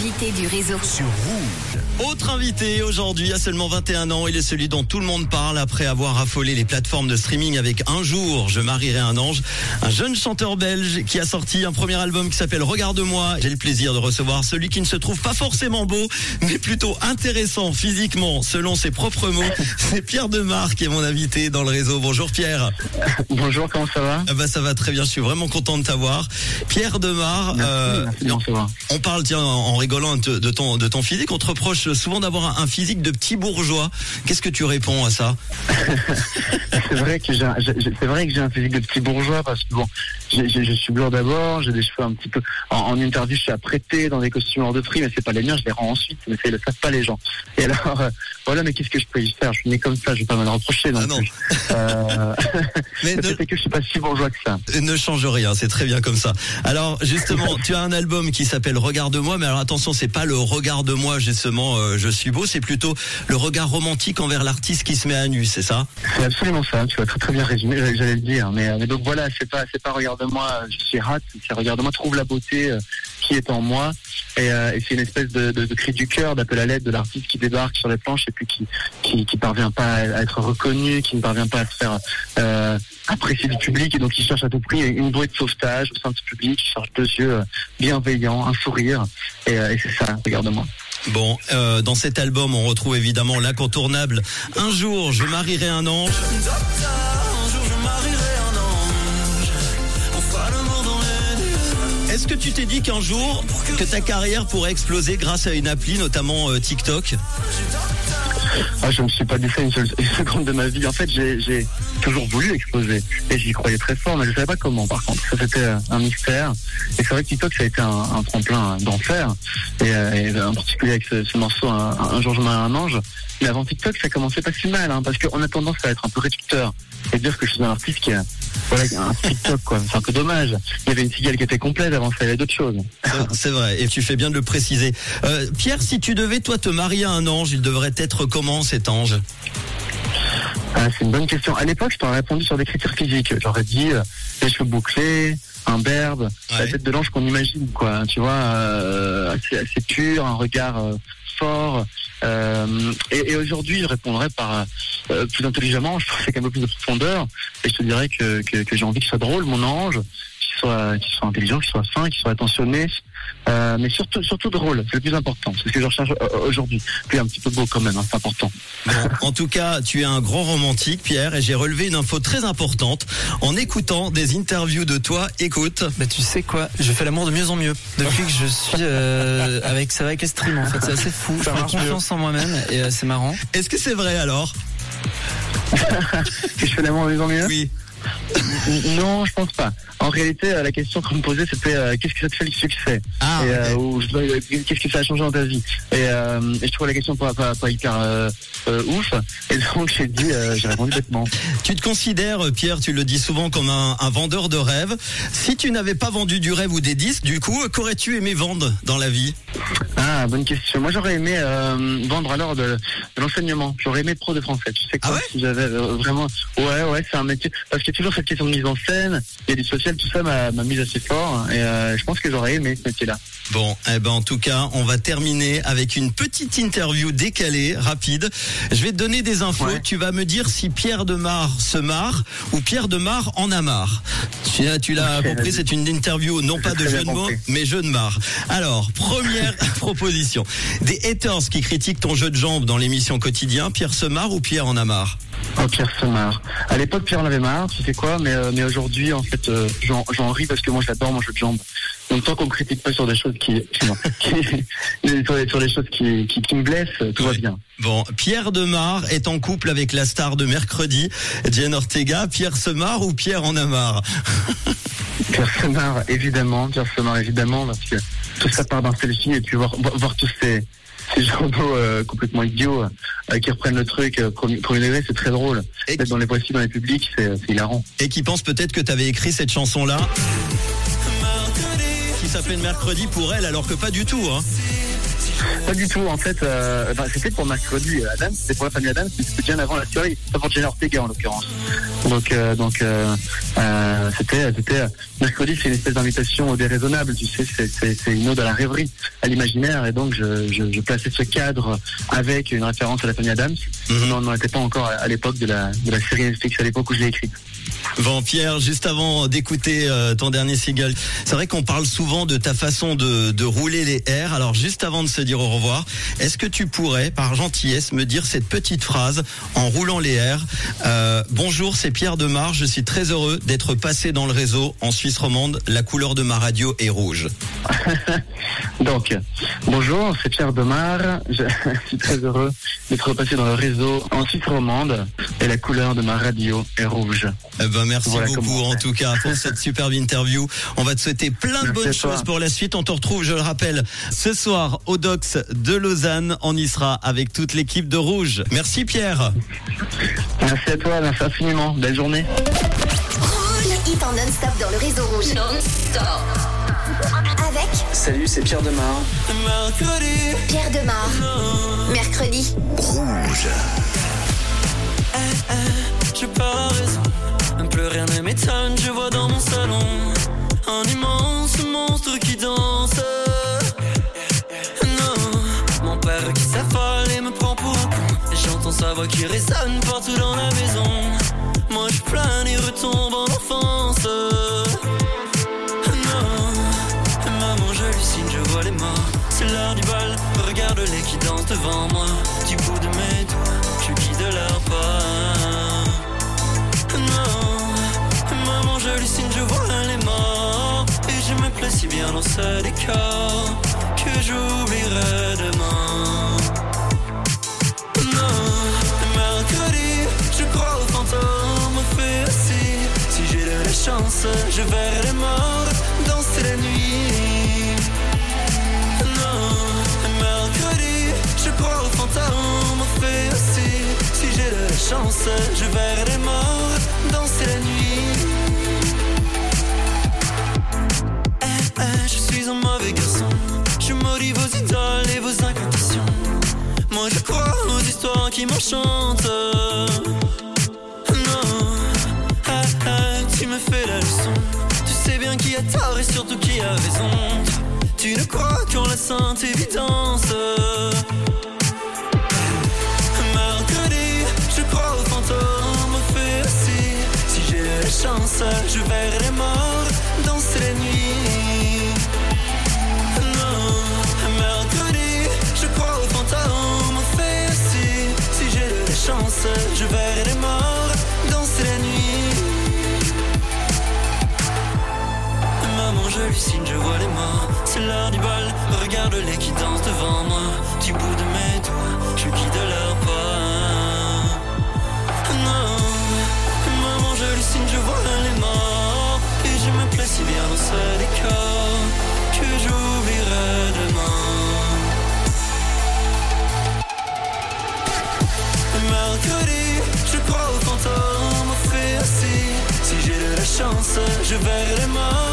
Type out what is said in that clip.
L'invité du réseau. sur Rouge. Autre invité aujourd'hui à seulement 21 ans, il est celui dont tout le monde parle après avoir affolé les plateformes de streaming avec Un jour, je marierai un ange, un jeune chanteur belge qui a sorti un premier album qui s'appelle Regarde-moi. J'ai le plaisir de recevoir celui qui ne se trouve pas forcément beau, mais plutôt intéressant physiquement, selon ses propres mots. C'est Pierre Demar qui est mon invité dans le réseau. Bonjour Pierre. Bonjour, comment ça va? Ah bah ça va très bien, je suis vraiment content de t'avoir. Pierre Demar, Merci, euh, merci de me recevoir. on parle tiens en en rigolant de, ton de ton physique. On te reproche souvent d'avoir un, physique de petit bourgeois. Qu'est-ce que tu réponds à ça C'est vrai que j'ai, un- j'ai- j'ai- c'est vrai que j'ai un physique de petit bourgeois parce que bon, je suis blanc d'abord, j'ai des cheveux un petit peu. En, en interview, je suis apprêté dans des costumes hors de prix, mais c'est pas les miens, je les rends ensuite, mais ça, ils le savent pas les gens. Et alors, euh, voilà, mais qu'est-ce que je peux y faire? Je suis né comme ça, je vais pas me le reprocher. Non Ah non. Euh, Mais ne, que je suis pas si bourgeois que ça. ne change rien, c'est très bien comme ça. Alors justement, tu as un album qui s'appelle Regarde-moi, mais alors attention, c'est pas le Regarde-moi justement, euh, je suis beau, c'est plutôt le regard romantique envers l'artiste qui se met à nu, c'est ça? C'est absolument ça, tu vas très très bien résumé, j'allais le dire. Mais, mais donc voilà, c'est pas c'est pas regarde-moi, euh, je suis rate, c'est regarde-moi, trouve la beauté euh, qui est en moi. Et, euh, c'est une espèce de, cri du cœur, d'appel à l'aide de l'artiste qui débarque sur les planches et puis qui qui, parvient pas à, être reconnu, qui ne parvient pas à se faire euh, apprécier du public et donc qui cherche à tout prix une bouée de sauvetage au sein ce public, qui cherche deux yeux euh, bienveillants, un sourire. Et, c'est ça, regarde-moi. Bon, dans cet album, on retrouve évidemment l'incontournable Un jour, je marierai un ange. Est-ce que tu t'es dit qu'un jour, que ta carrière pourrait exploser grâce à une appli, notamment euh, TikTok? Ah, je ne me suis pas dit ça une seule seconde de ma vie. En fait, j'ai toujours voulu exploser. Et j'y croyais très fort, mais je ne savais pas comment, par contre. Ça, c'était euh, un mystère. Et c'est vrai que TikTok, ça a été un, tremplin d'enfer. Et, euh, et en particulier avec ce, ce morceau, un, jour je m'arrête un ange. Mais avant TikTok, ça commençait pas si mal, hein, parce qu'on a tendance à être un peu réducteur. Et dire que je suis un artiste qui a, voilà, un TikTok, quoi. C'est un peu dommage. Il y avait une cigale qui était complète, avant ça, il y avait d'autres choses. C'est- C'est vrai, et tu fais bien de le préciser. Euh, Pierre, si tu devais, toi, te marier à un ange, il devrait être comment cet ange? Ah, c'est une bonne question. À l'époque, je t'aurais répondu sur des critères physiques. J'aurais dit euh, les cheveux bouclés, un berbe, la tête de l'ange qu'on imagine, quoi. Tu vois, euh, assez, assez pur, un regard euh, fort. Euh, et et aujourd'hui, je répondrais par euh, plus intelligemment. Je ferais un peu plus de profondeur, et je te dirais que, que, que j'ai envie qu'il soit drôle, mon ange, qu'il soit, qu'il soit intelligent, qu'il soit fin, qu'il soit attentionné, euh, mais surtout, surtout drôle. C'est le plus important. C'est ce que je recherche aujourd'hui. Puis un petit peu beau quand même, hein, c'est important. Bon, en tout cas, tu es un grand romantique, Pierre, et j'ai relevé une info très importante en écoutant des interviews de toi. Écoute. Bah tu sais quoi, je fais l'amour de mieux en mieux depuis que je suis euh, avec ça avec les streams en fait, c'est assez fou. J'ai confiance en moi-même et euh, c'est marrant. Est-ce que c'est vrai alors? Que je fais l'amour en vivant mieux? Oui. Non, je pense pas. En réalité, euh, la question qu'on me posait, c'était euh, qu'est-ce que ça te fait le succès? Ah, et, euh, ou Qu'est-ce que ça a changé dans ta vie? Et, euh, et je trouvais la question pas, pas, pas hyper ouf. Et donc j'ai dit, j'ai répondu bêtement. tu te considères, Pierre, tu le dis souvent comme un, un vendeur de rêves. Si tu n'avais pas vendu du rêve ou des disques, du coup, qu'aurais-tu aimé vendre dans la vie? Ah, bonne question. Moi, j'aurais aimé vendre alors de, de l'enseignement. J'aurais aimé être pro de français. Tu sais quoi Ah ouais? Si j'avais vraiment, ouais, ouais, c'est un métier. Parce a toujours cette question de mise en scène, a du social, tout ça m'a mise assez fort. Et euh, je pense que j'aurais aimé ce métier-là. Bon, eh ben en tout cas, on va terminer avec une petite interview décalée, rapide. Je vais te donner des infos. Ouais. Tu vas me dire si Pierre Demar se marre ou Pierre Demar en a marre. Tu, tu l'as compris, c'est une interview non pas de jeu de mots, mais jeu de marre. Alors, première proposition. Des haters qui critiquent ton jeu de jambes dans l'émission quotidien. Pierre se marre ou Pierre en a marre? Oh, Pierre se marre. À l'époque, Pierre en avait marre, quoi, mais, euh, mais aujourd'hui, en fait, euh, j'en j'en ris parce que moi, j'adore mon jeu de jambes. Donc, tant qu'on me critique pas sur des choses qui, sur, les, choses qui, qui, qui me blessent, tout va bien. Bon, Pierre Demar est en couple avec la star de mercredi, Jen Ortega. Pierre se marre ou Pierre en a marre Pierre se marre, évidemment, Pierre se marre, évidemment, parce que tout ça part d'un selfie et puis voir, voir tous ces, ces journaux euh, complètement idiots euh, qui reprennent le truc euh, premier, premier degré, c'est très drôle. Et Être dans les voici, dans les publics, c'est hilarant. et qui pense peut-être que tu avais écrit cette chanson-là qui s'appelle Mercredi pour elle, alors que pas du tout. Hein. Pas du tout. En fait, euh, c'était pour mercredi euh, Adam, c'était pour la famille Adam, c'était bien avant la série, pas pour Jenna Ortega en l'occurrence. Donc, euh, donc, euh, euh, c'était, c'était euh, mercredi, c'est une espèce d'invitation déraisonnable. Tu sais, c'est, une ode à la rêverie, à l'imaginaire, et donc je, je, je plaçais ce cadre avec une référence à la famille Adams. Non, on n'en était pas encore à, à l'époque de la, de la série Netflix, à l'époque où je l'ai écrite. Bon Pierre, juste avant d'écouter euh, ton dernier single, c'est vrai qu'on parle souvent de ta façon de, de rouler les airs. Alors juste avant de se dire au revoir, est-ce que tu pourrais, par gentillesse, me dire cette petite phrase en roulant les airs? Euh, Bonjour, c'est Pierre Demar. Je suis très heureux d'être passé dans le réseau en Suisse romande. La couleur de ma radio est rouge. Donc, bonjour, c'est Pierre Demar. Je suis très heureux d'être repassé dans le réseau en Suisse romande et la couleur de ma radio est rouge. Eh ben merci Voilà beaucoup en tout cas pour cette superbe interview. On va te souhaiter plein de Merci bonnes choses pour la suite. On te retrouve, je le rappelle, ce soir au Dox de Lausanne. On y sera avec toute l'équipe de Rouge. Merci Pierre. Merci à toi, merci infiniment. Belle journée. Le hit en non-stop dans le réseau rouge. Non-stop. Avec Salut, c'est Pierre Demar. Pierre Demar. Mercredi. J'ai pas raison, plus rien ne m'étonne, je vois dans mon salon un immense monstre qui danse. Non, mon père qui s'affole et me prend pour con. Et j'entends sa voix qui résonne partout dans la maison. Moi je plane et retombe en enfance. Non, maman j'hallucine, je vois les morts. C'est l'heure du bal, regarde-les qui dansent devant moi. Du bout de mes doigts, je guide leur pas. Bien dans ce décor que j'oublierai demain. Non, mercredi, je crois aux fantômes, aussi. Si j'ai de la chance, je verrai les morts danser la nuit. Non, mercredi, je crois aux fantômes, aussi. Si j'ai de la chance, je verrai Non, ah, ah, tu me fais la leçon. Tu sais bien qui a tort et surtout qui a raison. Tu ne crois qu'en la sainte évidence. Fait